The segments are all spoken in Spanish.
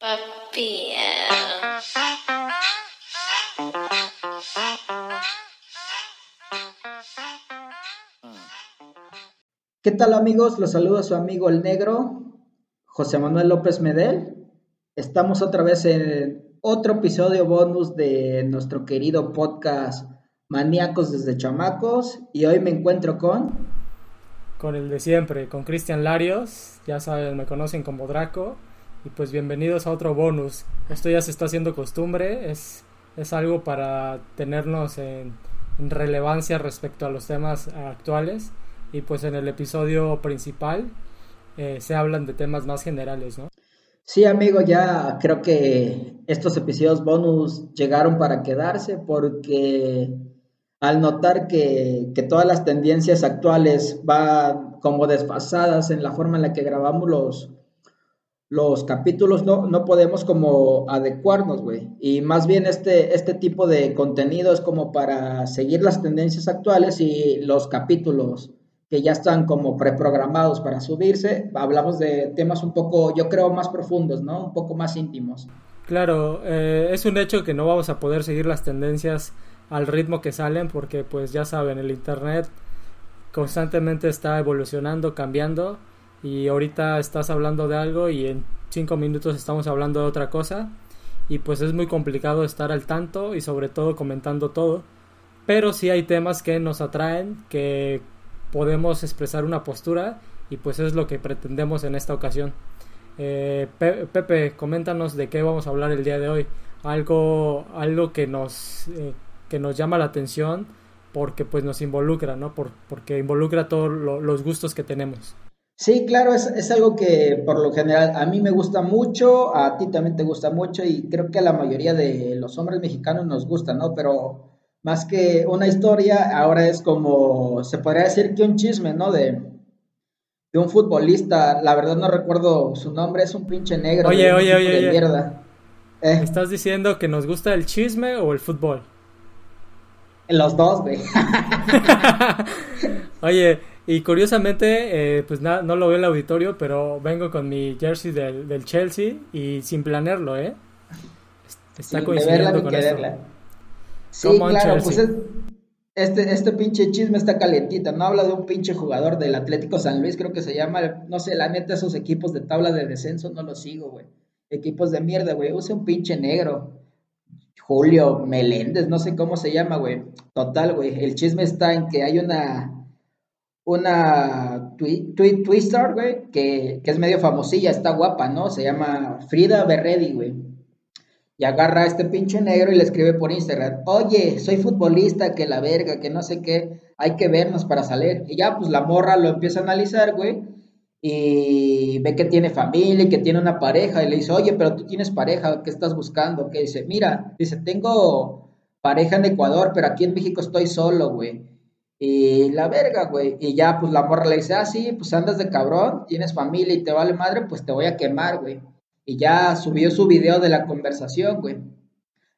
Papi. ¿Qué tal amigos? Los saluda su amigo el negro, José Manuel López Medel. Estamos otra vez en otro episodio bonus de nuestro querido podcast Maníacos desde Chamacos y hoy me encuentro con... Con el de siempre, con Cristian Larios, ya saben, me conocen como Draco y pues bienvenidos a otro bonus. Esto ya se está haciendo costumbre, es, es algo para tenernos en, en relevancia respecto a los temas actuales y pues en el episodio principal eh, se hablan de temas más generales, ¿no? Sí, amigo, ya creo que estos episodios bonus llegaron para quedarse porque al notar que, que todas las tendencias actuales van como desfasadas en la forma en la que grabamos los, los capítulos, no, no podemos como adecuarnos, güey. Y más bien este, este tipo de contenido es como para seguir las tendencias actuales y los capítulos que ya están como preprogramados para subirse. Hablamos de temas un poco, yo creo, más profundos, ¿no? Un poco más íntimos. Claro, eh, es un hecho que no vamos a poder seguir las tendencias al ritmo que salen porque pues ya saben, el Internet constantemente está evolucionando, cambiando y ahorita estás hablando de algo y en cinco minutos estamos hablando de otra cosa y pues es muy complicado estar al tanto y sobre todo comentando todo. Pero sí hay temas que nos atraen, que podemos expresar una postura y pues es lo que pretendemos en esta ocasión. Eh, Pepe, coméntanos de qué vamos a hablar el día de hoy. Algo, algo que nos, eh, que nos llama la atención porque pues nos involucra, ¿no? Por, porque involucra todos los gustos que tenemos. Sí, claro, es, es, algo que por lo general a mí me gusta mucho, a ti también te gusta mucho y creo que a la mayoría de los hombres mexicanos nos gusta, ¿no? Pero más que una historia, ahora es como, se podría decir que un chisme, ¿no? De, de un futbolista, la verdad no recuerdo su nombre, es un pinche negro. Oye, oye, oye, mierda. Eh. ¿Estás diciendo que nos gusta el chisme o el fútbol? Los dos, güey. oye, y curiosamente, eh, pues nada, no lo veo en el auditorio, pero vengo con mi jersey del, del Chelsea y sin planearlo, ¿eh? Está coincidiendo con esto. Sí, claro, pues este, este pinche chisme está calentita, no habla de un pinche jugador del Atlético San Luis, creo que se llama, no sé, la neta, esos equipos de tabla de descenso no los sigo, güey. Equipos de mierda, güey, usa un pinche negro. Julio Meléndez, no sé cómo se llama, güey. Total, güey. El chisme está en que hay una una twister, güey, que, que, es medio famosilla, está guapa, ¿no? Se llama Frida Berredi, güey y agarra a este pinche negro y le escribe por Instagram, oye, soy futbolista, que la verga, que no sé qué, hay que vernos para salir. Y ya, pues la morra lo empieza a analizar, güey, y ve que tiene familia y que tiene una pareja, y le dice, oye, pero tú tienes pareja, ¿qué estás buscando? Que dice, mira, dice, tengo pareja en Ecuador, pero aquí en México estoy solo, güey. Y la verga, güey. Y ya, pues la morra le dice, ah, sí, pues andas de cabrón, tienes familia y te vale madre, pues te voy a quemar, güey y ya subió su video de la conversación, güey.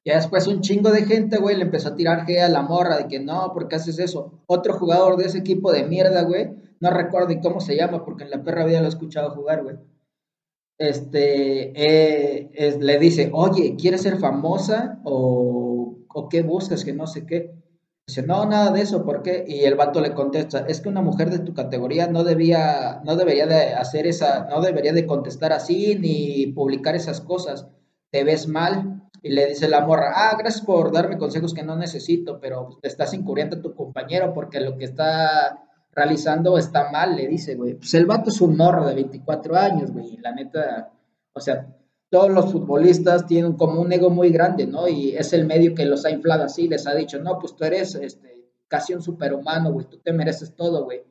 Ya después un chingo de gente, güey, le empezó a tirar G a la morra de que no, ¿por qué haces eso? Otro jugador de ese equipo de mierda, güey, no recuerdo cómo se llama, porque en la perra vida lo he escuchado jugar, güey. Este, eh, le dice, oye, ¿quieres ser famosa o, o qué buscas? Que no sé qué. Dice, no, nada de eso, ¿por qué? Y el vato le contesta, es que una mujer de tu categoría no debía, no debería de hacer esa, no debería de contestar así ni publicar esas cosas. Te ves mal. Y le dice la morra, ah, gracias por darme consejos que no necesito, pero te estás incurriendo a tu compañero porque lo que está realizando está mal, le dice, güey. Pues el vato es un morro de 24 años, güey. La neta, o sea, todos los futbolistas tienen como un ego muy grande, ¿no? Y es el medio que los ha inflado así, les ha dicho, no, pues tú eres este, casi un superhumano, güey, tú te mereces todo, güey.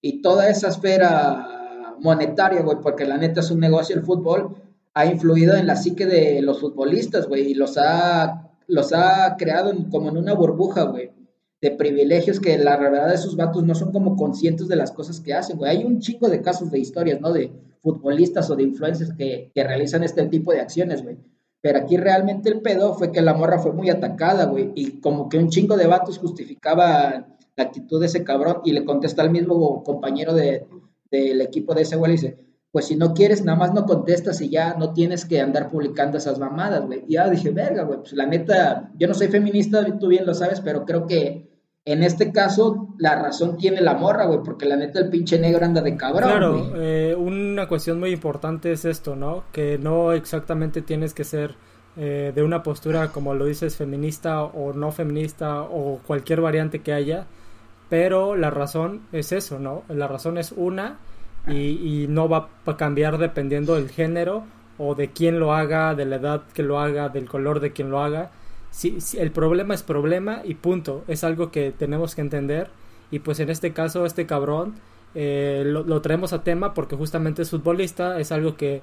Y toda esa esfera monetaria, güey, porque la neta es un negocio el fútbol, ha influido en la psique de los futbolistas, güey, y los ha, los ha creado como en una burbuja, güey, de privilegios que la verdad de esos vatos no son como conscientes de las cosas que hacen, güey. Hay un chico de casos de historias, ¿no? De futbolistas o de influencers que, que realizan este tipo de acciones, güey. Pero aquí realmente el pedo fue que la morra fue muy atacada, güey, y como que un chingo de vatos justificaba la actitud de ese cabrón y le contesta al mismo compañero de, del equipo de ese güey y dice, pues si no quieres, nada más no contestas y ya no tienes que andar publicando esas mamadas, güey. Y ya dije, verga, güey, pues la neta, yo no soy feminista, tú bien lo sabes, pero creo que en este caso la razón tiene la morra, güey, porque la neta el pinche negro anda de cabrón. Claro, eh, una cuestión muy importante es esto, ¿no? Que no exactamente tienes que ser eh, de una postura, como lo dices, feminista o no feminista o cualquier variante que haya, pero la razón es eso, ¿no? La razón es una y, no va a cambiar dependiendo del género o de quién lo haga, de la edad que lo haga, del color de quien lo haga. Si, el problema es problema y punto. Es algo que tenemos que entender. Y pues en este caso, este cabrón eh, lo, traemos a tema porque justamente es futbolista, es algo que,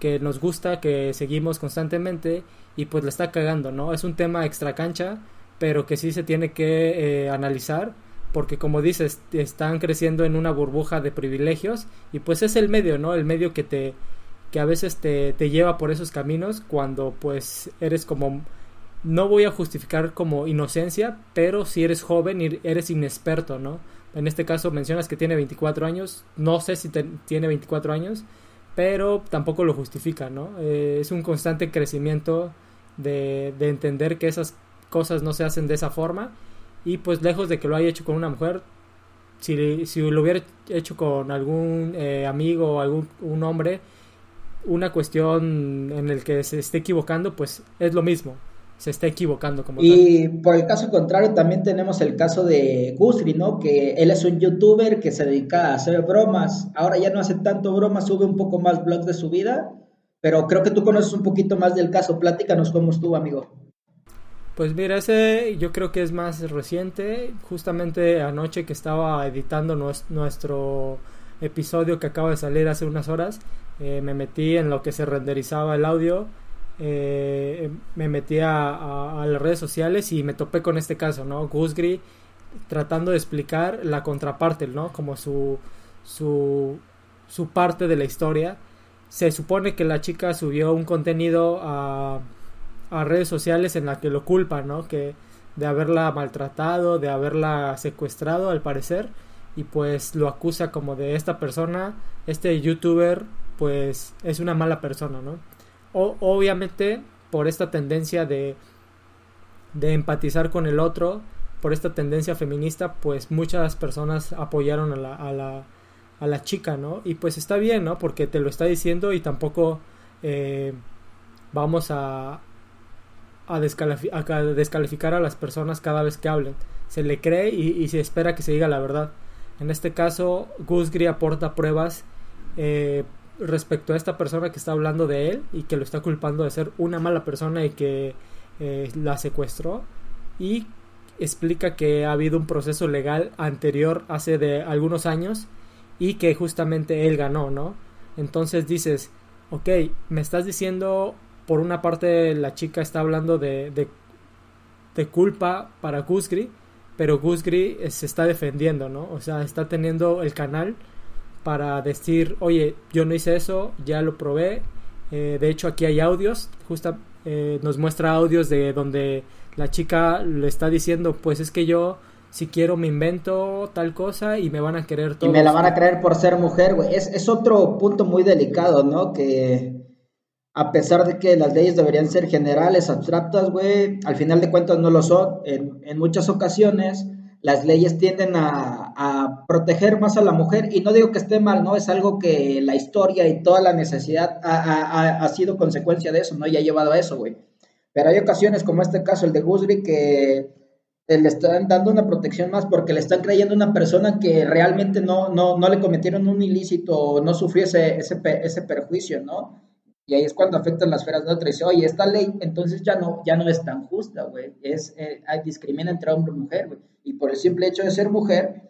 que, nos gusta, que seguimos constantemente y pues le está cagando, ¿no? Es un tema extra cancha, pero que sí se tiene que eh, analizar porque como dices, están creciendo en una burbuja de privilegios y pues es el medio, ¿no? El medio que te que a veces te, te lleva por esos caminos cuando pues eres como no voy a justificar como inocencia, pero si eres joven y eres inexperto, ¿no? En este caso mencionas que tiene 24 años, no sé si tiene 24 años, pero tampoco lo justifica, ¿no? Eh, es un constante crecimiento de, de entender que esas cosas no se hacen de esa forma y pues lejos de que lo haya hecho con una mujer, si, si lo hubiera hecho con algún eh, amigo o algún un hombre, una cuestión en el que se esté equivocando, pues es lo mismo. Se está equivocando como Y por el caso contrario, también tenemos el caso de Gusri, ¿no? Que él es un youtuber que se dedica a hacer bromas. Ahora ya no hace tanto bromas, sube un poco más blogs de su vida. Pero creo que tú conoces un poquito más del caso. Platícanos cómo estuvo, amigo. Pues mira, ese yo creo que es más reciente. Justamente anoche que estaba editando nuestro episodio que acaba de salir hace unas horas, eh, me metí en lo que se renderizaba el audio, eh, me metí a, las redes sociales y me topé con este caso, ¿no? Gusgri tratando de explicar la contraparte, ¿no? Como su, su, su parte de la historia. Se supone que la chica subió un contenido a a redes sociales en la que lo culpan, ¿no? Que de haberla maltratado, de haberla secuestrado al parecer y pues lo acusa como de esta persona, este youtuber pues es una mala persona, ¿no? O, obviamente por esta tendencia de, de empatizar con el otro, por esta tendencia feminista, pues muchas personas apoyaron a la, a la, a la chica, ¿no? Y pues está bien, ¿no? Porque te lo está diciendo y tampoco eh, vamos a, a, descalificar a las personas cada vez que hablen. Se le cree y, se espera que se diga la verdad. En este caso, Gusgri aporta pruebas eh, respecto a esta persona que está hablando de él y que lo está culpando de ser una mala persona y que eh, la secuestró. Y explica que ha habido un proceso legal anterior hace de algunos años y que justamente él ganó, ¿no? Entonces dices, ok, me estás diciendo por una parte la chica está hablando de, de, culpa para Gusgri, pero Gusgri se está defendiendo, ¿no? O sea, está teniendo el canal para decir, oye, yo no hice eso, ya lo probé. Eh, de hecho, aquí hay audios, justo eh, nos muestra audios de donde la chica le está diciendo, pues es que yo si quiero me invento tal cosa y me van a querer todo. Y me la van a creer por ser mujer, güey. Es, es otro punto muy delicado, ¿no? Que a pesar de que las leyes deberían ser generales, abstractas, güey, al final de cuentas no lo son. En, muchas ocasiones las leyes tienden a, proteger más a la mujer y no digo que esté mal, ¿no? Es algo que la historia y toda la necesidad ha, sido consecuencia de eso, ¿no? Y ha llevado a eso, güey. Pero hay ocasiones como este caso, el de Gusgri, que le están dando una protección más porque le están creyendo a una persona que realmente no, no, no le cometieron un ilícito no sufrió ese, ese, ese perjuicio, ¿no? Y ahí es cuando afectan las esferas de otra y dice, oye, esta ley entonces ya no, ya no es tan justa, güey. Es, eh, discrimina entre hombre y mujer, güey. Y por el simple hecho de ser mujer,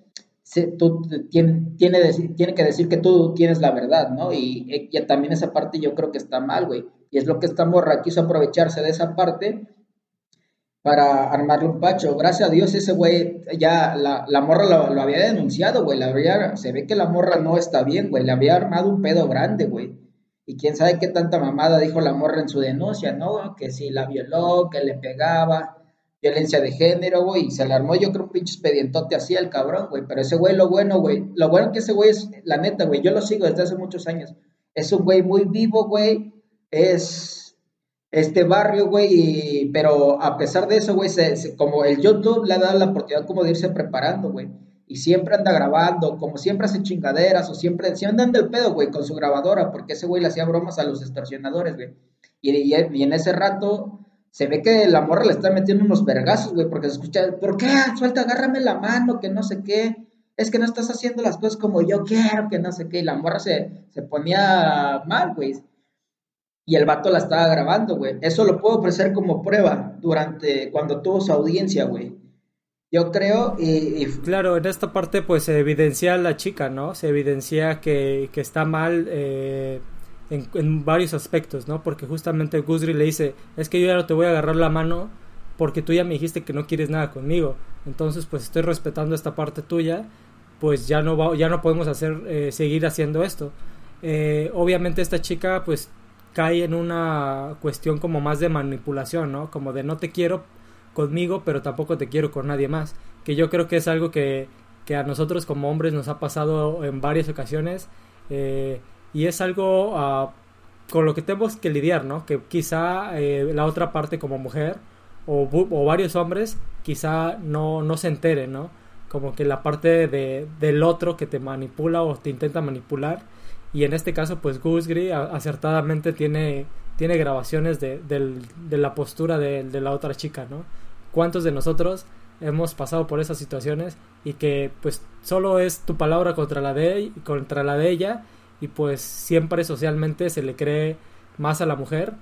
tú tiene, tiene, tiene, que decir que tú tienes la verdad, ¿no? Y, y, también esa parte yo creo que está mal, güey. Y es lo que esta morra quiso aprovecharse de esa parte para armarle un pacho. Gracias a Dios ese güey, ya la, morra lo, había denunciado, güey. La se ve que la morra no está bien, güey. Le había armado un pedo grande, güey. Y quién sabe qué tanta mamada dijo la morra en su denuncia, ¿no? Que si la violó, que le pegaba, violencia de género, güey. Y se le armó, yo creo, un pinche expedientote así al cabrón, güey. Pero ese güey, lo bueno, güey. Lo bueno que ese güey es, la neta, güey. Yo lo sigo desde hace muchos años. Es un güey muy vivo, güey. Es este barrio, güey, pero a pesar de eso, güey, como el YouTube le ha dado la oportunidad como de irse preparando, güey, y siempre anda grabando, como siempre hace chingaderas, o siempre, siempre anda el pedo, güey, con su grabadora, porque ese güey le hacía bromas a los extorsionadores, güey, y, en ese rato se ve que la morra le está metiendo unos vergazos, güey, porque se escucha, ¿por qué? Suelta, agárrame la mano, que no sé qué, es que no estás haciendo las cosas como yo quiero, que no sé qué, y la morra se, se ponía mal, güey y el vato la estaba grabando, güey. Eso lo puedo ofrecer como prueba durante cuando tuvo su audiencia, güey. Yo creo y, Claro, en esta parte pues se evidencia la chica, ¿no? Se evidencia que, que está mal eh, en, varios aspectos, ¿no? Porque justamente Gusri le dice, es que yo ya no te voy a agarrar la mano porque tú ya me dijiste que no quieres nada conmigo. Entonces pues estoy respetando esta parte tuya, pues ya no, va, ya no podemos hacer, eh, seguir haciendo esto. Eh, obviamente esta chica pues cae en una cuestión como más de manipulación, ¿no? Como de no te quiero conmigo, pero tampoco te quiero con nadie más. Que yo creo que es algo que, que a nosotros como hombres nos ha pasado en varias ocasiones eh, y es algo uh, con lo que tenemos que lidiar, ¿no? Que quizá eh, la otra parte como mujer o, varios hombres quizá no, no se enteren, ¿no? Como que la parte de, del otro que te manipula o te intenta manipular y en este caso, pues Gusgri acertadamente tiene, tiene grabaciones de, la postura de, la otra chica, ¿no? ¿Cuántos de nosotros hemos pasado por esas situaciones y que pues solo es tu palabra contra la de, contra la de ella y pues siempre socialmente se le cree más a la mujer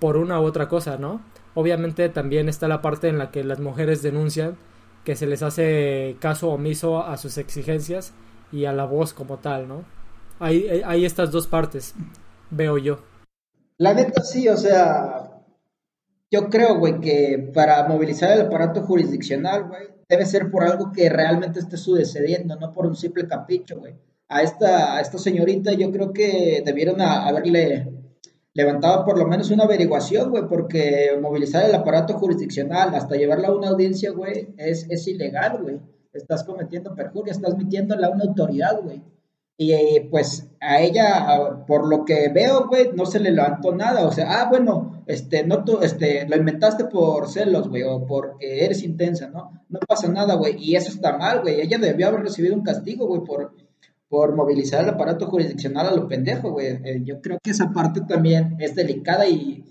por una u otra cosa, ¿no? Obviamente también está la parte en la que las mujeres denuncian que se les hace caso omiso a sus exigencias y a la voz como tal, ¿no? hay, hay estas dos partes, veo yo. La neta sí, o sea, yo creo, güey, que para movilizar el aparato jurisdiccional, güey, debe ser por algo que realmente esté sucediendo, no por un simple capricho, güey. A esta, a esta señorita yo creo que debieron haberle levantado por lo menos una averiguación, güey, porque movilizar el aparato jurisdiccional hasta llevarla a una audiencia, güey, es, es ilegal, güey. Estás cometiendo perjuria, estás metiéndola a una autoridad, güey. Y pues a ella, por lo que veo, güey, no se le levantó nada. O sea, ah, bueno, este, no tú, este, lo inventaste por celos, güey, o porque eres intensa, ¿no? No pasa nada, güey. Y eso está mal, güey. Ella debió haber recibido un castigo, güey, por, por movilizar el aparato jurisdiccional a lo pendejo, güey. Eh, yo creo que esa parte también es delicada y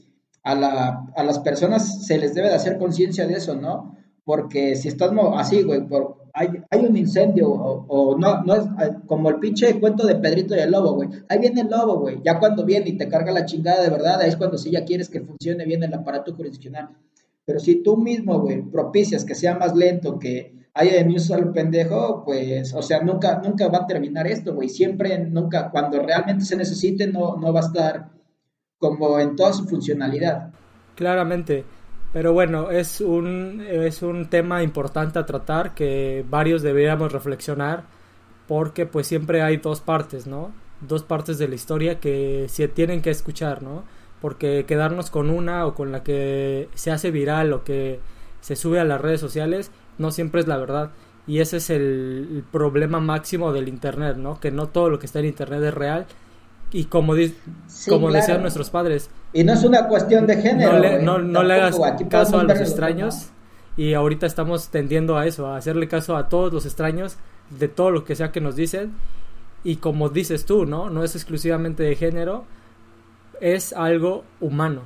a, la, a las personas se les debe de hacer conciencia de eso, ¿no? Porque si estás así, güey, por, hay, hay un incendio, o, no, no es como el pinche cuento de Pedrito y el lobo, güey. Ahí viene el lobo, güey. Ya cuando viene y te carga la chingada de verdad, ahí es cuando sí ya quieres que funcione bien el aparato jurisdiccional. Pero si tú mismo, güey, propicias que sea más lento, que haya de un al pendejo, pues, o sea, nunca, nunca va a terminar esto, güey. Siempre, nunca, cuando realmente se necesite, no, no va a estar como en toda su funcionalidad. Claramente. Pero bueno, es un, es un tema importante a tratar que varios deberíamos reflexionar porque pues siempre hay dos partes, ¿no? Dos partes de la historia que se tienen que escuchar, ¿no? Porque quedarnos con una o con la que se hace viral o que se sube a las redes sociales no siempre es la verdad. Y ese es el, problema máximo del Internet, ¿no? Que no todo lo que está en Internet es real. Y como, como decían nuestros padres, y no es una cuestión de género. No le, no, le hagas caso a los extraños. Y ahorita estamos tendiendo a eso, a hacerle caso a todos los extraños de todo lo que sea que nos dicen. Y como dices tú, ¿no? No es exclusivamente de género, es algo humano.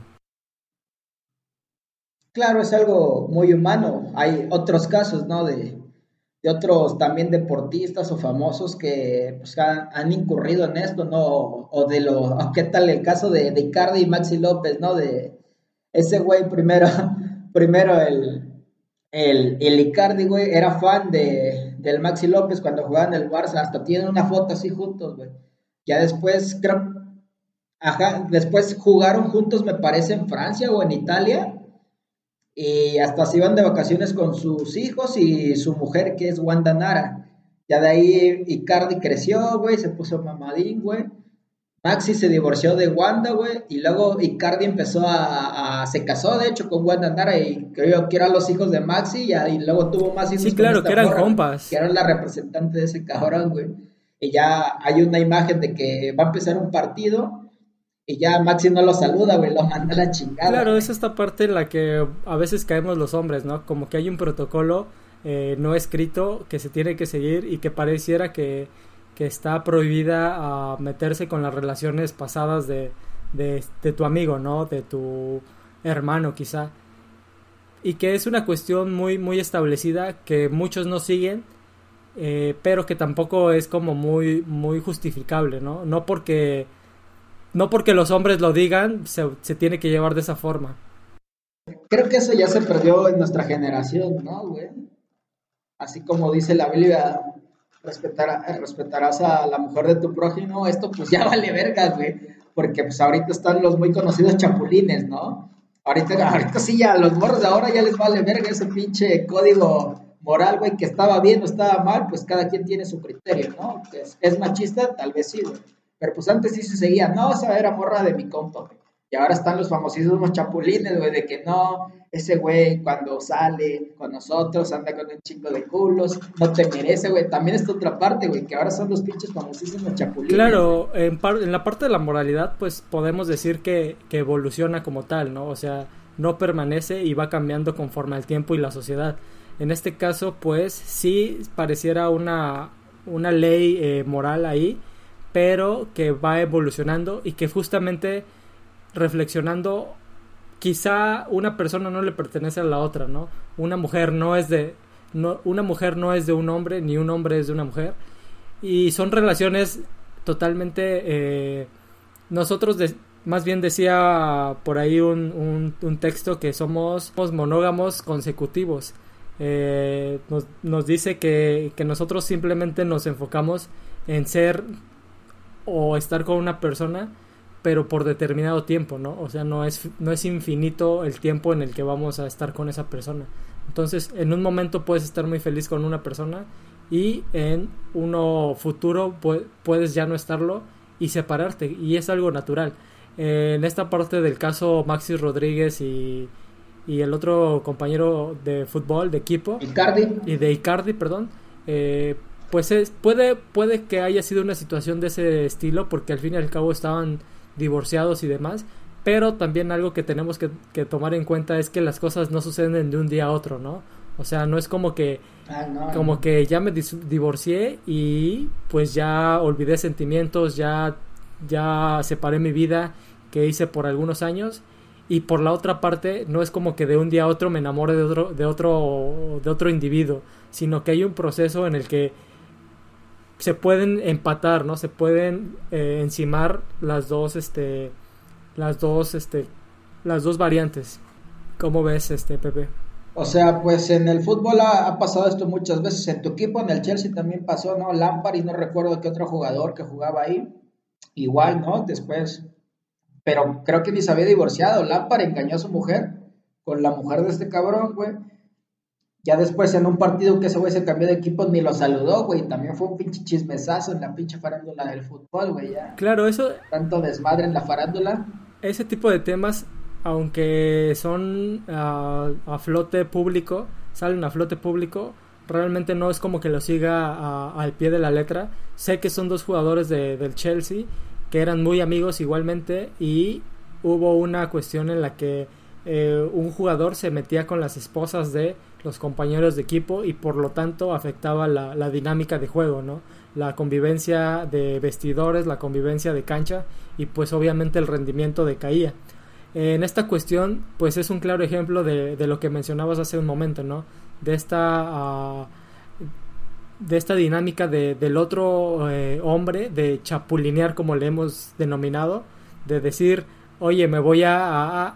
Claro, es algo muy humano. Hay otros casos, ¿no? De, otros también deportistas o famosos que pues, han, incurrido en esto, ¿no? O, de lo, ¿qué tal el caso de, Icardi y Maxi López, ¿no? De ese güey primero, primero el, el, Icardi, güey, era fan de, del Maxi López cuando jugaban en el Barça, hasta tienen una foto así juntos, güey. Ya después, creo, ajá, después jugaron juntos, me parece, en Francia o en Italia, y hasta se iban de vacaciones con sus hijos y su mujer, que es Wanda Nara. Ya de ahí Icardi creció, güey, se puso mamadín, güey. Maxi se divorció de Wanda, güey, y luego Icardi empezó a, se casó, de hecho, con Wanda Nara, y creo que eran los hijos de Maxi, y, luego tuvo más hijos. Sí, claro, que eran compas. Que eran la representante de ese cabrón, güey. Y ya hay una imagen de que va a empezar un partido, y ya Maxi no lo saluda, güey, lo manda a la chingada. Claro, es esta parte en la que a veces caemos los hombres, ¿no? Como que hay un protocolo eh, no escrito que se tiene que seguir y que pareciera que, está prohibida a meterse con las relaciones pasadas de, de, tu amigo, ¿no? De tu hermano quizá. Y que es una cuestión muy, muy establecida que muchos no siguen, eh, pero que tampoco es como muy, muy justificable, ¿no? No porque no porque los hombres lo digan, se, tiene que llevar de esa forma. Creo que eso ya se perdió en nuestra generación, ¿no, güey? Así como dice la Biblia, respetarás a la mujer de tu prójimo, esto pues ya vale vergas, güey. Porque pues ahorita están los muy conocidos chapulines, ¿no? Ahorita, ahorita sí ya, los morros de ahora ya les vale verga ese pinche código moral, güey, que estaba bien o estaba mal, pues cada quien tiene su criterio, ¿no? Es, es machista, tal vez sí, güey. Pero pues antes sí se seguía, no, esa era morra de mi compa, Y ahora están los famosísimos chapulines, güey, de que no, ese güey cuando sale con nosotros anda con un chico de culos, no te merece, güey. También está otra parte, güey, que ahora son los pinches famosísimos chapulines. Claro, en, la parte de la moralidad, pues podemos decir que, que evoluciona como tal, ¿no? O sea, no permanece y va cambiando conforme al tiempo y la sociedad. En este caso, pues sí pareciera una, una ley eh, moral ahí, pero que va evolucionando y que justamente reflexionando quizá una persona no le pertenece a la otra, ¿no? Una mujer no es de no, una mujer no es de un hombre ni un hombre es de una mujer y son relaciones totalmente eh, nosotros más bien decía por ahí un, un, texto que somos, monógamos consecutivos eh, nos, nos, dice que, que nosotros simplemente nos enfocamos en ser o estar con una persona, pero por determinado tiempo, ¿no? O sea, no es, no es infinito el tiempo en el que vamos a estar con esa persona. Entonces, en un momento puedes estar muy feliz con una persona y en uno futuro puedes ya no estarlo y separarte, y es algo natural. en esta parte del caso Maxi Rodríguez y, y el otro compañero de fútbol, de equipo, Icardi. y de Icardi, perdón, eh, pues es, puede, puede que haya sido una situación de ese estilo, porque al fin y al cabo estaban divorciados y demás, pero también algo que tenemos que, tomar en cuenta es que las cosas no suceden de un día a otro, ¿no? O sea, no es como que, ah, como que ya me divorcié y pues ya olvidé sentimientos, ya, ya separé mi vida que hice por algunos años y por la otra parte no es como que de un día a otro me enamore de otro de otro de otro individuo sino que hay un proceso en el que se pueden empatar, ¿no? Se pueden eh, encimar las dos, este, las dos, este, las dos variantes. ¿Cómo ves, este, Pepe? O sea, pues en el fútbol ha, pasado esto muchas veces. En tu equipo, en el Chelsea también pasó, ¿no? Lampard y no recuerdo qué otro jugador que jugaba ahí. Igual, ¿no? Después. Pero creo que ni se había divorciado. Lampard engañó a su mujer con la mujer de este cabrón, güey. Ya después en un partido que ese güey se cambió de equipo ni lo saludó, güey. También fue un pinche chismesazo en la pinche farándula del fútbol, güey. Claro, eso... Tanto desmadre en la farándula. Ese tipo de temas, aunque son ah, a flote público, salen a flote público, realmente no es como que lo siga al pie de la letra. Sé que son dos jugadores de, del Chelsea que eran muy amigos igualmente y hubo una cuestión en la que eh, un jugador se metía con las esposas de los compañeros de equipo y por lo tanto afectaba la, dinámica de juego, ¿no? La convivencia de vestidores, la convivencia de cancha y pues obviamente el rendimiento decaía. En esta cuestión pues es un claro ejemplo de, lo que mencionabas hace un momento, ¿no? De esta... Ah, de esta dinámica de, del otro eh, hombre, de chapulinear como le hemos denominado, de decir, oye, me voy a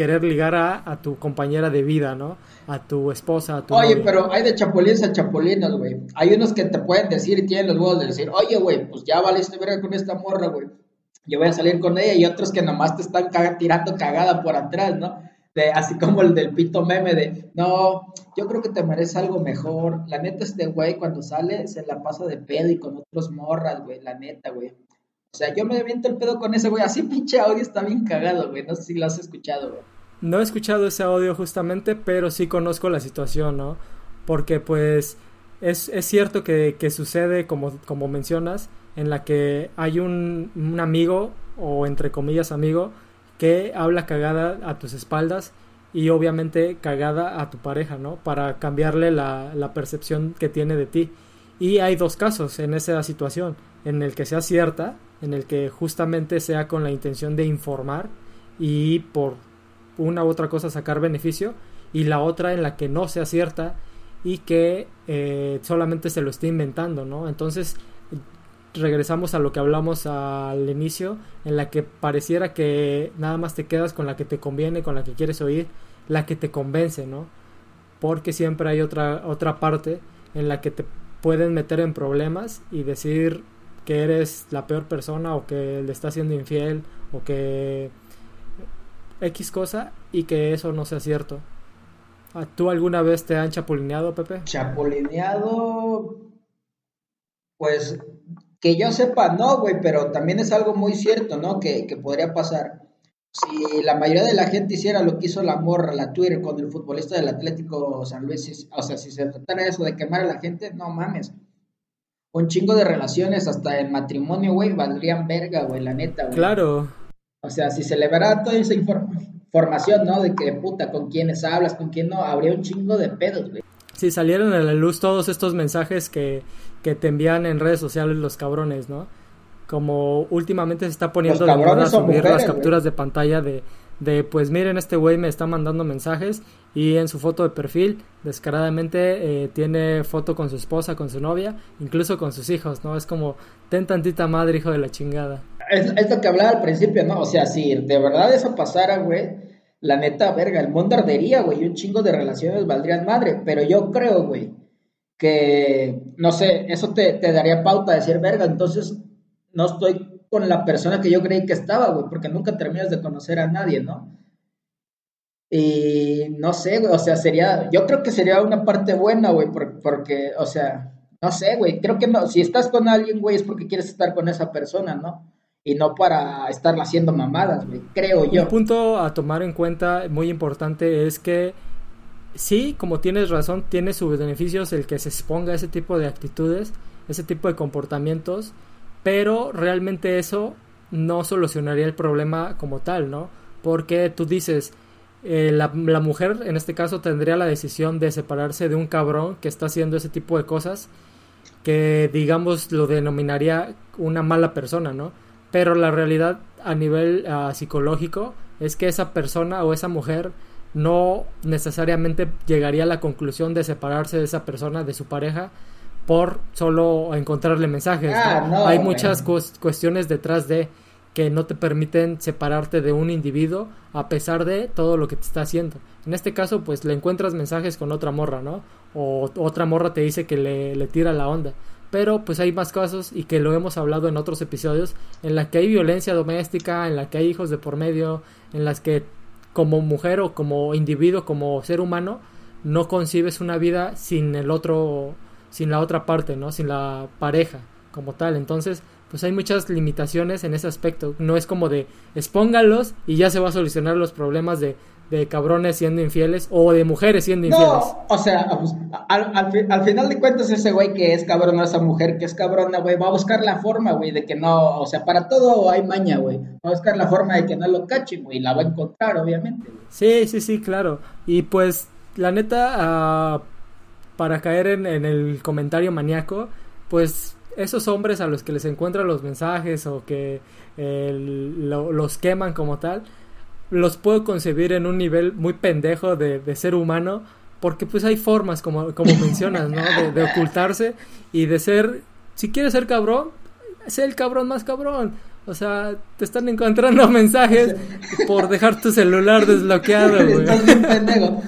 querer ligar a, tu compañera de vida, ¿no? A tu esposa, a tu Oye, pero hay de chapulines a chapulines, güey. Hay unos que te pueden decir y tienen los huevos de decir, oye, güey, pues ya valiste verga con esta morra, güey. Yo voy a salir con ella y otros que nomás te están tirando cagada por atrás, ¿no? De, así como el del pito meme de, no, yo creo que te mereces algo mejor. La neta, este güey cuando sale se la pasa de pedo y con otros morras, güey, la neta, güey. O sea, yo me aviento el pedo con ese güey. Así pinche audio está bien cagado, güey. No sé si lo has escuchado, güey. No he escuchado ese audio justamente, pero sí conozco la situación, ¿no? Porque pues es, es cierto que, que, sucede, como, como mencionas, en la que hay un, un amigo, o entre comillas amigo, que habla cagada a tus espaldas y obviamente cagada a tu pareja, ¿no? Para cambiarle la, la percepción que tiene de ti. Y hay dos casos en esa situación, en el que sea cierta en el que justamente sea con la intención de informar y por una u otra cosa sacar beneficio y la otra en la que no sea cierta y que eh, solamente se lo esté inventando, ¿no? Entonces regresamos a lo que hablamos al inicio, en la que pareciera que nada más te quedas con la que te conviene, con la que quieres oír, la que te convence, ¿no? Porque siempre hay otra, otra parte en la que te pueden meter en problemas y decir que eres la peor persona o que le estás siendo infiel o que X cosa y que eso no sea cierto. Ah, ¿Tú alguna vez te han chapulineado, Pepe? Chapulineado, pues que yo sepa, no, güey, pero también es algo muy cierto, ¿no? Que, que, podría pasar. Si la mayoría de la gente hiciera lo que hizo la morra, la Twitter, con el futbolista del Atlético San Luis, o sea, si se tratara eso de quemar a la gente, no mames un chingo de relaciones, hasta el matrimonio, güey, valdrían verga, güey, la neta, güey. Claro. O sea, si se le verá toda esa información, ¿no? De que, puta, con quiénes hablas, con quién no, habría un chingo de pedos, güey. Sí, salieron a la luz todos estos mensajes que, que te envían en redes sociales los cabrones, ¿no? Como últimamente se está poniendo de moda subir las capturas de pantalla de, de, pues miren, este güey me está mandando mensajes y en su foto de perfil descaradamente eh, tiene foto con su esposa, con su novia, incluso con sus hijos, ¿no? Es como, ten tantita madre, hijo de la chingada. Es, lo que hablaba al principio, ¿no? O sea, si de verdad eso pasara, güey, la neta, verga, el mundo ardería, güey, un chingo de relaciones valdrían madre, pero yo creo, güey, que, no sé, eso te, te daría pauta de decir, verga, entonces no estoy con la persona que yo creí que estaba, güey, porque nunca terminas de conocer a nadie, ¿no? Y no sé, güey, o sea, sería, yo creo que sería una parte buena, güey, porque, o sea, no sé, güey, creo que no, si estás con alguien, güey, es porque quieres estar con esa persona, ¿no? Y no para estarla haciendo mamadas, güey, creo yo. Un punto a tomar en cuenta muy importante es que sí, como tienes razón, tiene sus beneficios el que se exponga a ese tipo de actitudes, ese tipo de comportamientos, pero realmente eso no solucionaría el problema como tal, ¿no? Porque tú dices, eh, la, mujer en este caso tendría la decisión de separarse de un cabrón que está haciendo ese tipo de cosas que digamos lo denominaría una mala persona, ¿no? Pero la realidad a nivel ah, psicológico es que esa persona o esa mujer no necesariamente llegaría a la conclusión de separarse de esa persona, de su pareja, por solo encontrarle mensajes. Ah, Hay muchas cuestiones detrás de que no te permiten separarte de un individuo a pesar de todo lo que te está haciendo. En este caso, pues le encuentras mensajes con otra morra, ¿no? O otra morra te dice que le, le tira la onda. Pero pues hay más casos y que lo hemos hablado en otros episodios en la que hay violencia doméstica, en la que hay hijos de por medio, en las que como mujer o como individuo, como ser humano, no concibes una vida sin el otro, sin la otra parte, ¿no? Sin la pareja como tal. Entonces, pues hay muchas limitaciones en ese aspecto. No es como de expóngalos y ya se va a solucionar los problemas de, de cabrones siendo infieles o de mujeres siendo infieles. No, o sea, pues, al, al, final de cuentas ese güey que es cabrón o esa mujer que es cabrona, güey, va a buscar la forma, güey, de que no, o sea, para todo hay maña, güey. Va a buscar la forma de que no lo cachen, güey, la va a encontrar, obviamente. Sí, sí, sí, claro. Y pues, la neta, uh, para caer en, el comentario maníaco, pues esos hombres a los que les encuentran los mensajes o que los queman como tal, los puedo concebir en un nivel muy pendejo de, ser humano, porque pues hay formas, como, como mencionas, ¿no? De, ocultarse y de ser, si quieres ser cabrón, sé el cabrón más cabrón. O sea, te están encontrando mensajes por dejar tu celular desbloqueado, güey. Estás bien pendejo.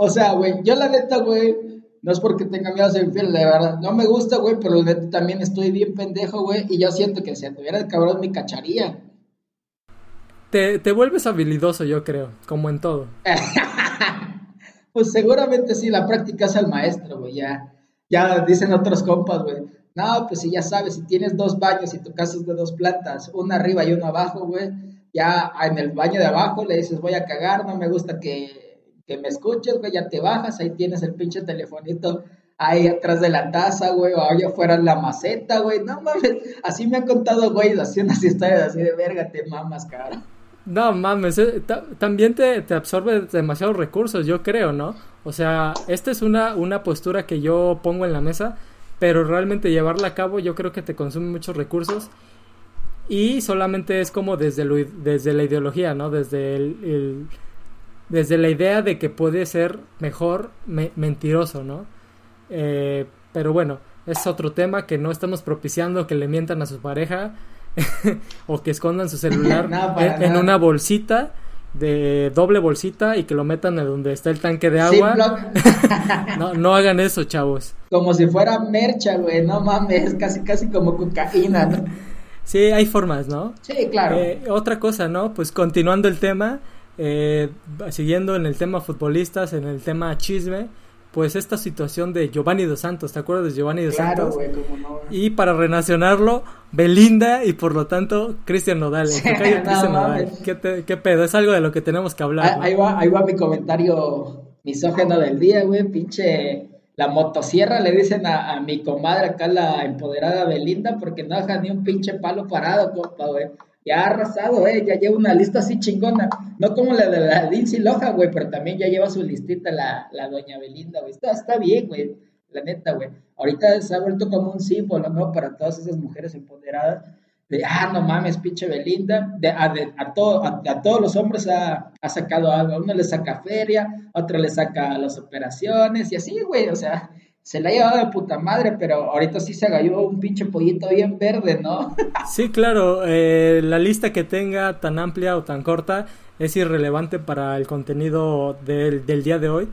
O sea, güey, yo la neta, güey, no es porque tenga miedo a ser infiel, la verdad. No me gusta, güey, pero la neta también estoy bien pendejo, güey. Y yo siento que si anduviera de cabrón me cacharía. Te, te vuelves habilidoso, yo creo, como en todo. pues seguramente sí, la práctica es al maestro, güey. Ya, ya dicen otros compas, güey. No, pues si ya sabes, si tienes dos baños y tu casa es de dos plantas, una arriba y una abajo, güey, ya en el baño de abajo le dices, voy a cagar, no me gusta que, que me escuches, güey, ya te bajas, ahí tienes el pinche telefonito ahí atrás de la taza, güey, o allá afuera en la maceta, güey, no mames, así me han contado, güey, así unas historias así de verga, te mamas, cabrón. No mames, eh, también te, te, absorbe demasiados recursos, yo creo, ¿no? O sea, esta es una, una postura que yo pongo en la mesa, pero realmente llevarla a cabo yo creo que te consume muchos recursos y solamente es como desde, lo, desde la ideología, ¿no? Desde el, desde la idea de que puede ser mejor mentiroso, ¿no? Eh, pero bueno, es otro tema que no estamos propiciando que le mientan a su pareja o que escondan su celular en, una bolsita de doble bolsita y que lo metan en donde está el tanque de agua. no, no hagan eso, chavos. Como si fuera mercha, güey, no mames, casi casi como cocaína, ¿no? Sí, hay formas, ¿no? Sí, claro. Eh, otra cosa, ¿no? Pues continuando el tema, eh, siguiendo en el tema futbolistas, en el tema chisme, pues esta situación de Giovanni dos Santos, ¿te acuerdas de Giovanni dos Santos? Y para renacionarlo, Belinda y por lo tanto Cristian Nodal. ¿Qué, pedo? Es algo de lo que tenemos que hablar. Ah, ahí, va, ahí va mi comentario misógeno del día, güey, pinche la motosierra le dicen a, mi comadre acá, la empoderada Belinda, porque no deja ni un pinche palo parado, compa, güey ya ha arrasado, eh, ya lleva una lista así chingona, no como la de la Lindsay Loja, güey, pero también ya lleva su listita la, la doña Belinda, güey, está, está bien, güey, la neta, güey, ahorita se ha vuelto como un símbolo, ¿no? Para todas esas mujeres empoderadas, de, ah, no mames, pinche Belinda, de, a, a, todo, a, todos los hombres ha, ha, sacado algo, a uno le saca feria, a otro le saca las operaciones, y así, güey, o sea, se la ha llevado de puta madre, pero ahorita sí se agalló un pinche pollito bien verde, ¿no? sí, claro, eh, la lista que tenga tan amplia o tan corta es irrelevante para el contenido del, día de hoy.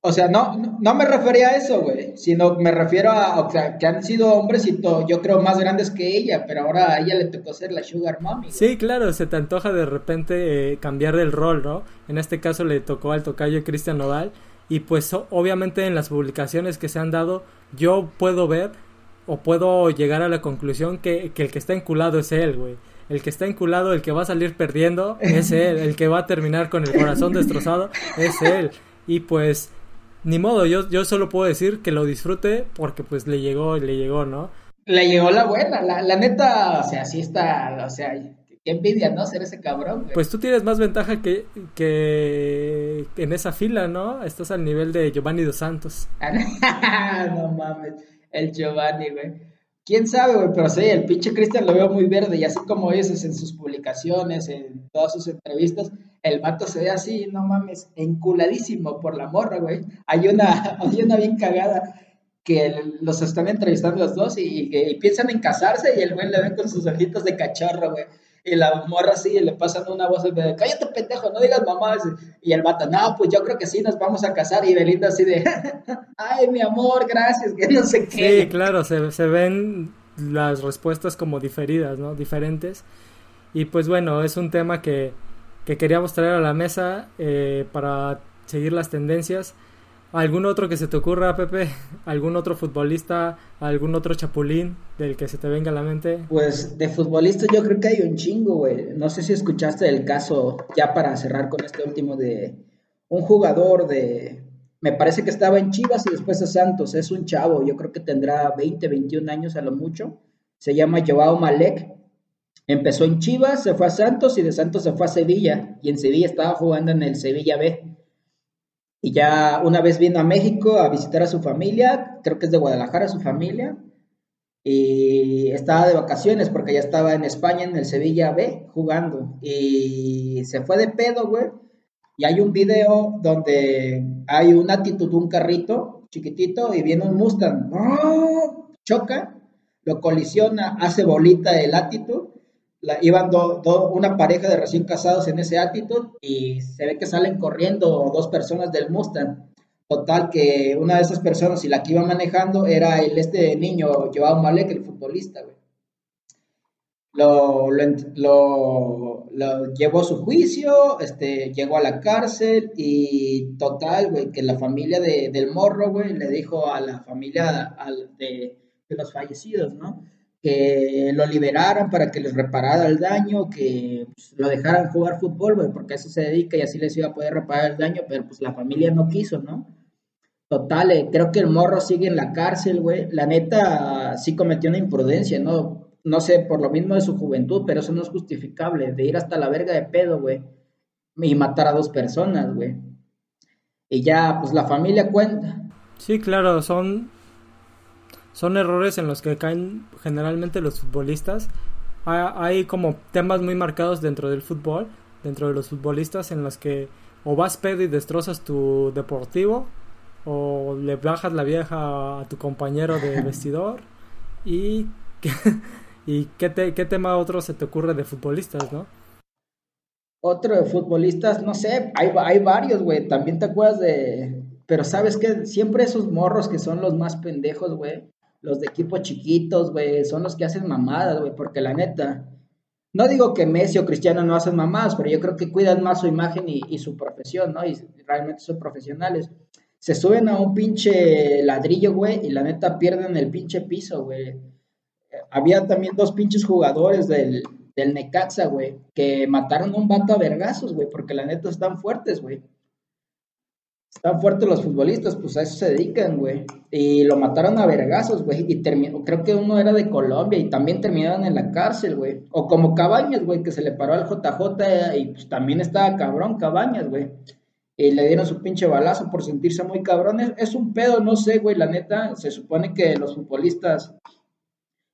O sea, no, no me refería a eso, güey, sino me refiero a, o sea, que han sido hombres y todo, yo creo más grandes que ella, pero ahora a ella le tocó ser la sugar mommy. Sí, claro, se te antoja de repente eh, cambiar el rol, ¿no? En este caso le tocó al tocayo Cristian Nodal y pues obviamente en las publicaciones que se han dado yo puedo ver o puedo llegar a la conclusión que, que el que está enculado es él, güey. El que está enculado, el que va a salir perdiendo, es él. El que va a terminar con el corazón destrozado, es él. Y pues, ni modo, yo, yo solo puedo decir que lo disfrute porque pues le llegó, le llegó, ¿no? Le llegó la buena, la, la neta, o sea, sí está, o sea, qué envidia, ¿no? Ser ese cabrón, Pues tú tienes más ventaja que, que en esa fila, ¿no? Estás al nivel de Giovanni dos Santos. no mames, el Giovanni, güey. Quién sabe, güey, pero sí, el pinche Cristian lo veo muy verde y así como dices en sus publicaciones, en todas sus entrevistas, el vato se ve así, no mames, enculadísimo por la morra, güey. Hay una, hay una bien cagada que los están entrevistando los dos y, y, piensan en casarse y el güey le ven con sus ojitos de cachorro, güey. Y la morra así, le pasan una voz de, cállate pendejo, no digas mamá. Y el vato, no, pues yo creo que sí, nos vamos a casar. Y Belinda así de, ay, mi amor, gracias, que no sé qué. Sí, claro, se, se ven las respuestas como diferidas, ¿no? Diferentes. Y pues bueno, es un tema que, que queríamos traer a la mesa eh, para seguir las tendencias. ¿Algún otro que se te ocurra, Pepe? ¿Algún otro futbolista? ¿Algún otro chapulín del que se te venga a la mente? Pues de futbolistas yo creo que hay un chingo, güey. No sé si escuchaste el caso, ya para cerrar con este último, de un jugador de... Me parece que estaba en Chivas y después a Santos. Es un chavo, yo creo que tendrá 20, 21 años a lo mucho. Se llama Joao Malek. Empezó en Chivas, se fue a Santos y de Santos se fue a Sevilla. Y en Sevilla estaba jugando en el Sevilla B y ya una vez vino a México a visitar a su familia, creo que es de Guadalajara su familia, y estaba de vacaciones porque ya estaba en España en el Sevilla B jugando. Y se fue de pedo, güey. Y hay un video donde hay una actitud, un carrito chiquitito y viene un Mustang, choca, lo colisiona, hace bolita el Attitude, iban una pareja de recién casados en ese Attitude y se ve que salen corriendo dos personas del Mustang. Total que una de esas personas y la que iba manejando era el este niño Joao Malek, el futbolista, lo, lo, llevó a su juicio, este, llegó a la cárcel y total, güey, que la familia de, del morro, güey, le dijo a la familia de, de los fallecidos, ¿no? Que lo liberaran para que les reparara el daño, que pues, lo dejaran jugar fútbol, güey, porque a eso se dedica y así les iba a poder reparar el daño, pero pues la familia no quiso, ¿no? Total, eh, creo que el morro sigue en la cárcel, güey. La neta sí cometió una imprudencia, ¿no? No sé, por lo mismo de su juventud, pero eso no es justificable, de ir hasta la verga de pedo, güey. Y matar a dos personas, güey. Y ya, pues la familia cuenta. Sí, claro, son, son errores en los que caen generalmente los futbolistas. Hay como temas muy marcados dentro del fútbol, dentro de los futbolistas, en los que o vas pedo y destrozas tu deportivo, o le bajas la vieja a tu compañero de vestidor y y qué, qué tema otro se te ocurre de futbolistas, ¿no? Otro de futbolistas, no sé, hay, hay varios, güey, también te acuerdas de, pero sabes que siempre esos morros que son los más pendejos, güey, los de equipos chiquitos, güey, son los que hacen mamadas, güey, porque la neta, no digo que Messi o Cristiano no hacen mamadas, pero yo creo que cuidan más su imagen y, y su profesión, ¿no? Y realmente son profesionales se suben a un pinche ladrillo, güey, y la neta pierden el pinche piso, güey. Había también dos pinches jugadores del, del Necaxa, güey, que mataron a un vato a vergazos, güey, porque la neta están fuertes, güey. Están fuertes los futbolistas, pues a eso se dedican, güey. Y lo mataron a vergazos, güey. Y creo que uno era de Colombia y también terminaron en la cárcel, güey. O como Cabañas, güey, que se le paró al JJ y pues también estaba cabrón Cabañas, güey y le dieron su pinche balazo por sentirse muy cabrones. Es un pedo, no sé, güey, la neta, se supone que los futbolistas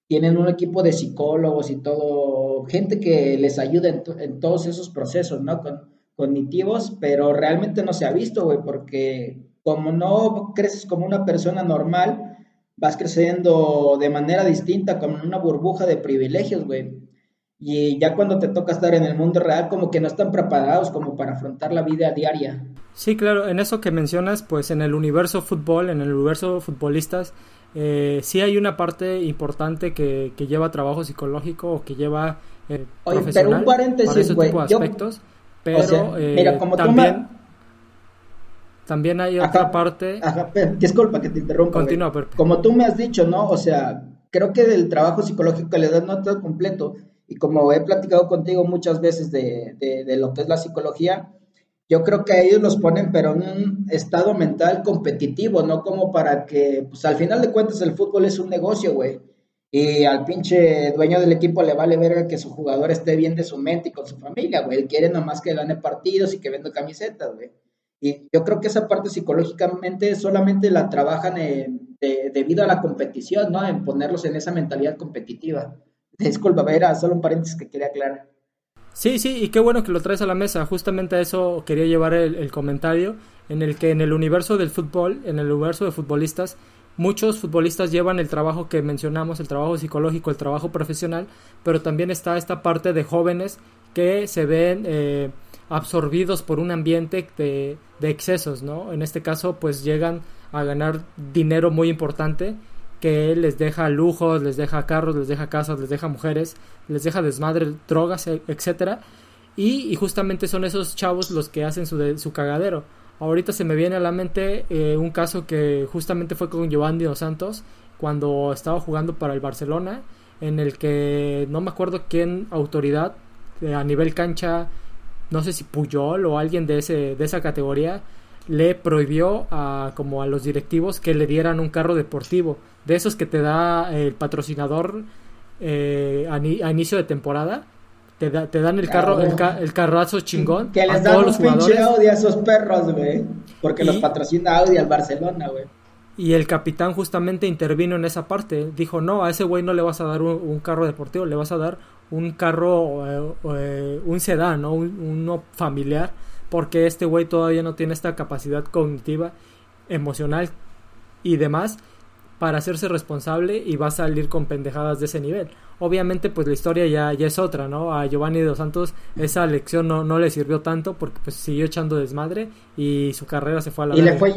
tienen un equipo de psicólogos y todo, gente que les ayuda en, todos esos procesos, ¿no? Con, cognitivos, pero realmente no se ha visto, güey, porque como no creces como una persona normal, vas creciendo de manera distinta, como en una burbuja de privilegios, güey. Y ya cuando te toca estar en el mundo real, como que no están preparados como para afrontar la vida diaria. Sí, claro, en eso que mencionas, pues en el universo fútbol, en el universo futbolistas, eh, sí hay una parte importante que, que lleva trabajo psicológico o que lleva eh, Oye, pero un paréntesis, güey. aspectos, pero eh, mira, como también, también hay otra parte. Ajá, disculpa que te interrumpa. Continúa, Como tú me has dicho, ¿no? O sea, creo que del trabajo psicológico que le das no todo completo. Y como he platicado contigo muchas veces de, de, de lo que es la psicología, yo creo que ellos los ponen, pero en un estado mental competitivo, no como para que, pues al final de cuentas el fútbol es un negocio, güey. Y al pinche dueño del equipo le vale verga que su jugador esté bien de su mente y con su familia, güey. Él quiere nomás que gane partidos y que venda camisetas, güey. Y yo creo que esa parte psicológicamente solamente la trabajan debido a la competición, ¿no? En ponerlos en esa mentalidad competitiva. Disculpa, era solo un paréntesis que quería aclarar. Sí, sí, y qué bueno que lo traes a la mesa. Justamente a eso quería llevar el, comentario, en el que en el universo del fútbol, en el universo de futbolistas, muchos futbolistas llevan el trabajo que mencionamos, el trabajo psicológico, el trabajo profesional, pero también está esta parte de jóvenes que se ven eh, absorbidos por un ambiente de, de excesos, ¿no? En este caso, pues llegan a ganar dinero muy importante que les deja lujos, les deja carros, les deja casas, les deja mujeres, les deja desmadre, drogas, e, etcétera. Y, justamente son esos chavos los que hacen su, su cagadero. Ahorita se me viene a la mente eh, un caso que justamente fue con Giovanni Dos Santos cuando estaba jugando para el Barcelona, en el que no me acuerdo quién autoridad eh, a nivel cancha, no sé si Puyol o alguien de ese de esa categoría le prohibió a como a los directivos que le dieran un carro deportivo de esos que te da el patrocinador eh, a, inicio de temporada te, te dan el carro el, carrazo chingón que les dan un pinche Audi a esos perros güey porque los patrocina Audi al Barcelona güey. Y el capitán justamente intervino en esa parte dijo no a ese güey no le vas a dar un, carro deportivo le vas a dar un carro eh, eh, un sedán ¿no? un, uno familiar porque este güey todavía no tiene esta capacidad cognitiva, emocional y demás para hacerse responsable y va a salir con pendejadas de ese nivel. Obviamente pues la historia ya, ya es otra, ¿no? A Giovanni Dos Santos esa lección no, no le sirvió tanto porque pues siguió echando desmadre y su carrera se fue a la y Le fue,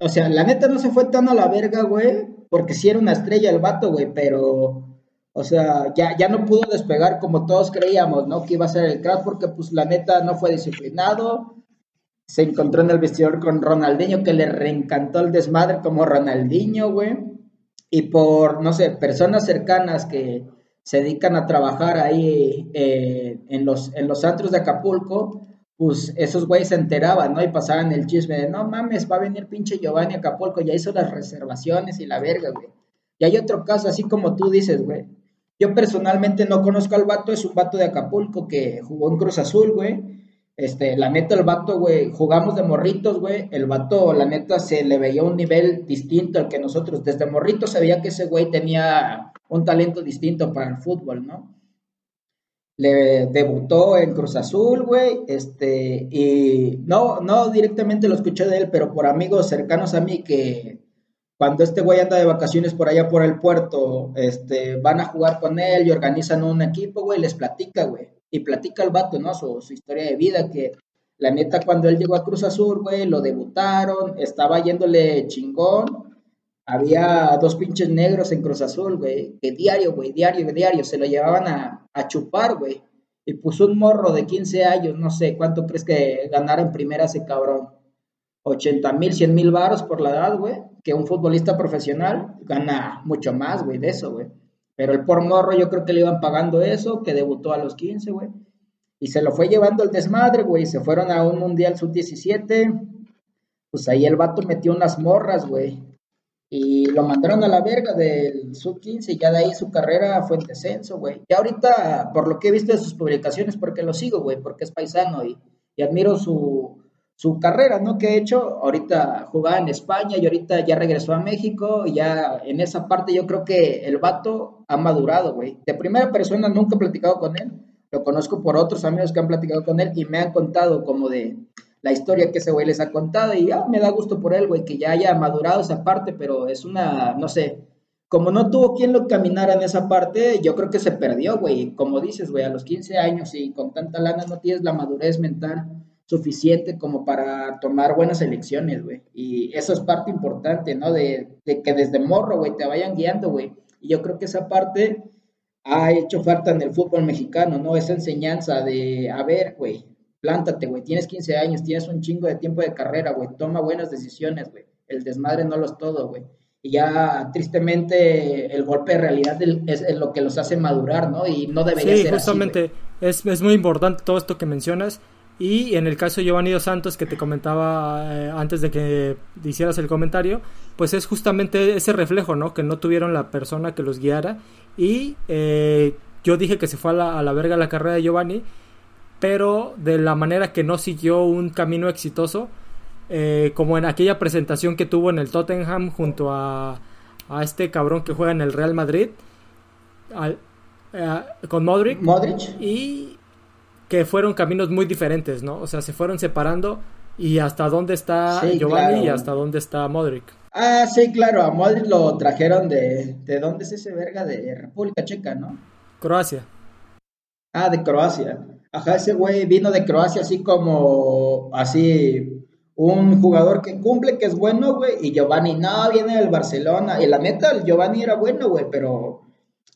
o sea, la neta no se fue tan a la verga, güey, porque sí era una estrella el vato, güey, pero... O sea, ya, ya no pudo despegar como todos creíamos, ¿no? Que iba a ser el crack porque pues la neta no fue disciplinado, se encontró en el vestidor con Ronaldinho, que le reencantó el desmadre como Ronaldinho, güey. Y por, no sé, personas cercanas que se dedican a trabajar ahí eh, en, los, en los antros de Acapulco, pues esos güeyes se enteraban, ¿no? Y pasaban el chisme de, no mames, va a venir pinche Giovanni Acapulco, ya hizo las reservaciones y la verga, güey. Y hay otro caso, así como tú dices, güey. Yo personalmente no conozco al vato, es un vato de Acapulco que jugó en Cruz Azul, güey este, la neta, el vato, güey, jugamos de morritos, güey. El vato, la neta, se le veía un nivel distinto al que nosotros. Desde morritos se veía que ese güey tenía un talento distinto para el fútbol, ¿no? Le debutó en Cruz Azul, güey, este, y no, no directamente lo escuché de él, pero por amigos cercanos a mí que cuando este güey anda de vacaciones por allá por el puerto, este, van a jugar con él y organizan un equipo, güey, les platica, güey y platica el vato, ¿no? Su, historia de vida, que la neta cuando él llegó a Cruz Azul, güey, lo debutaron, estaba yéndole chingón, había dos pinches negros en Cruz Azul, güey, que diario, güey, diario, diario, se lo llevaban a, a chupar, güey, y puso un morro de 15 años, no sé, ¿cuánto crees que ganaron primera ese cabrón? 80 mil, 100 mil varos por la edad, güey, que un futbolista profesional gana mucho más, güey, de eso, güey. Pero el por morro yo creo que le iban pagando eso, que debutó a los 15, güey. Y se lo fue llevando el desmadre, güey. Se fueron a un Mundial Sub-17. Pues ahí el vato metió unas morras, güey. Y lo mandaron a la verga del Sub-15 y ya de ahí su carrera fue en descenso, güey. Y ahorita, por lo que he visto de sus publicaciones, porque lo sigo, güey, porque es paisano y, y admiro su, su carrera, ¿no? Que ha hecho, ahorita jugaba en España y ahorita ya regresó a México, y ya en esa parte yo creo que el vato ha madurado, güey. De primera persona nunca he platicado con él, lo conozco por otros amigos que han platicado con él y me han contado como de la historia que ese güey les ha contado y ya me da gusto por él, güey, que ya haya madurado esa parte, pero es una, no sé, como no tuvo quien lo caminara en esa parte, yo creo que se perdió, güey. Como dices, güey, a los 15 años y con tanta lana no tienes la madurez mental suficiente como para tomar buenas elecciones, güey. Y eso es parte importante, ¿no? De, que desde morro, güey, te vayan guiando, güey. Y yo creo que esa parte ha hecho falta en el fútbol mexicano, ¿no? Esa enseñanza de, a ver, güey, plántate, güey, tienes 15 años, tienes un chingo de tiempo de carrera, güey, toma buenas decisiones, güey. El desmadre no lo es todo, güey. Y ya, tristemente, el golpe de realidad es, lo que los hace madurar, ¿no? Y no debería sí, justamente, es, es muy importante todo esto que mencionas y en el caso de Giovanni Dos Santos, que te comentaba eh, antes de que hicieras el comentario, pues es justamente ese reflejo, ¿no? Que no tuvieron la persona que los guiara. Y eh, yo dije que se fue a la, a la verga la carrera de Giovanni, pero de la manera que no siguió un camino exitoso, eh, como en aquella presentación que tuvo en el Tottenham junto a, a este cabrón que juega en el Real Madrid, con Modric. Modric. Y que fueron caminos muy diferentes, ¿no? O sea, se fueron separando y hasta dónde está Giovanni y hasta dónde está Modric. Ah, sí, claro, a Modric lo trajeron de... ¿De dónde es ese verga? De República Checa, ¿no? Croacia. Ah, de Croacia. Ajá, ese güey vino de Croacia así como... Así... Un jugador que cumple, que es bueno, güey. Y Giovanni, no, viene del Barcelona. Y la neta, el Giovanni era bueno, güey, pero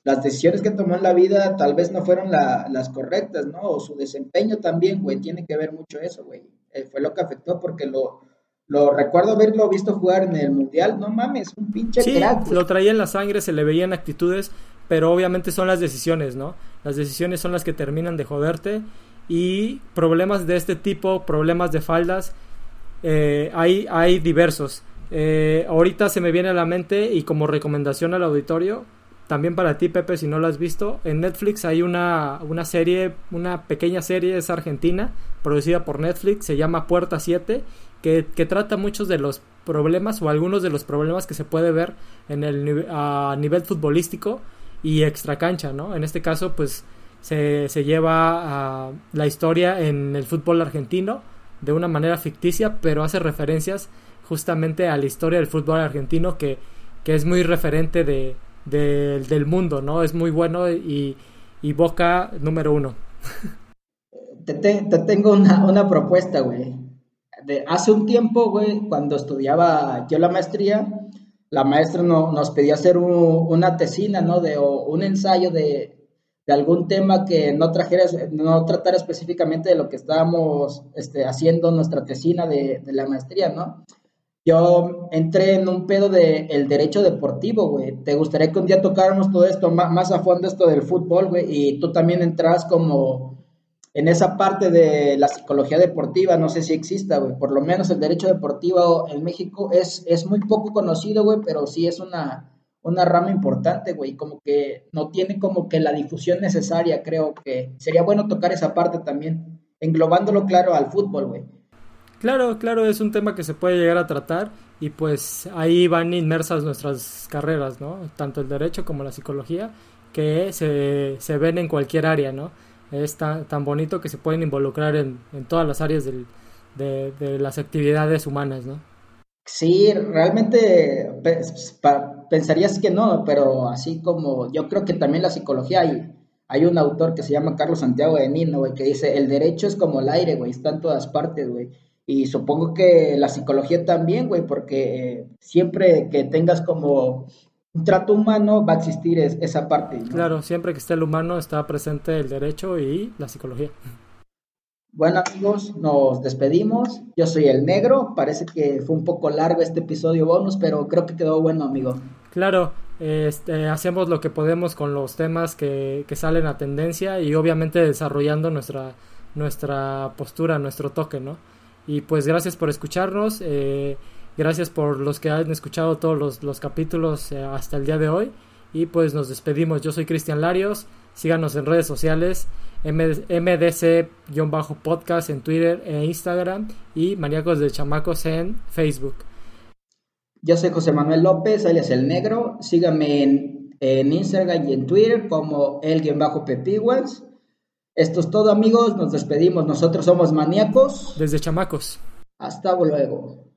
las decisiones que tomó en la vida tal vez no fueron las correctas, ¿no? O su desempeño también, güey, tiene que ver mucho eso, güey. Eh, fue lo que afectó porque lo, lo recuerdo haberlo visto jugar en el Mundial, no mames, un pinche sí, lo traía en la sangre, se le veían actitudes, pero obviamente son las decisiones, ¿no? Las decisiones son las que terminan de joderte y problemas de este tipo, problemas de faldas, eh, hay, hay diversos. Eh, ahorita se me viene a la mente y como recomendación al auditorio, también para ti, Pepe, si no lo has visto, en Netflix hay una, una serie, una pequeña serie, es argentina, producida por Netflix, se llama Puerta 7, que, que trata muchos de los problemas o algunos de los problemas que se puede ver en el, a nivel futbolístico y extra cancha, ¿no? En este caso, pues se, se lleva a la historia en el fútbol argentino de una manera ficticia, pero hace referencias justamente a la historia del fútbol argentino que que es muy referente de, del mundo, ¿no? Es muy bueno y, y Boca número uno. Te, tengo una, una propuesta, güey. De hace un tiempo, güey, cuando estudiaba yo la maestría, la maestra no, nos pedía hacer una tesina, ¿no? De, o un ensayo de, de algún tema que no trajera, no tratara específicamente de lo que estábamos este, haciendo nuestra tesina de, de, la maestría, ¿no? Yo entré en un pedo de el derecho deportivo, güey. ¿Te gustaría que un día tocáramos todo esto más, a fondo, esto del fútbol, güey? Y tú también entras como en esa parte de la psicología deportiva, no sé si exista, güey. Por lo menos el derecho deportivo en México es, es muy poco conocido, güey, pero sí es una, una rama importante, güey. Como que no tiene como que la difusión necesaria, creo que sería bueno tocar esa parte también, englobándolo, claro, al fútbol, güey. Claro, claro, es un tema que se puede llegar a tratar y pues ahí van inmersas nuestras carreras, ¿no? Tanto el derecho como la psicología, que se, se ven en cualquier área, ¿no? Es tan, tan bonito que se pueden involucrar en, en todas las áreas de, de, las actividades humanas, ¿no? Sí, realmente pensarías que no, pero así como yo creo que también la psicología hay, hay un autor que se llama Carlos Santiago de Nino, güey, que dice, el derecho es como el aire, güey, está en todas partes, güey. Y supongo que la psicología también, güey, porque siempre que tengas como un trato humano va a existir esa parte. Claro, siempre que esté el humano está presente el derecho y la psicología. Bueno amigos, nos despedimos. Yo soy el negro. Parece que fue un poco largo este episodio bonus, pero creo que quedó bueno, amigo. Claro, este, hacemos lo que podemos con los temas que, que salen a tendencia y obviamente desarrollando nuestra, nuestra postura, nuestro toque, ¿no? Y pues gracias por escucharnos, eh, gracias por los que han escuchado todos los, capítulos eh, hasta el día de hoy. Y pues nos despedimos. Yo soy Cristian Larios, síganos en redes sociales, MDC-podcast en Twitter e Instagram y Maníacos de Chamacos en Facebook. Yo soy José Manuel López, alias El Negro. Síganme en, en Instagram y en Twitter como el-pepiguas. Esto es todo amigos, nos despedimos. Nosotros somos maníacos. Desde chamacos. Hasta luego.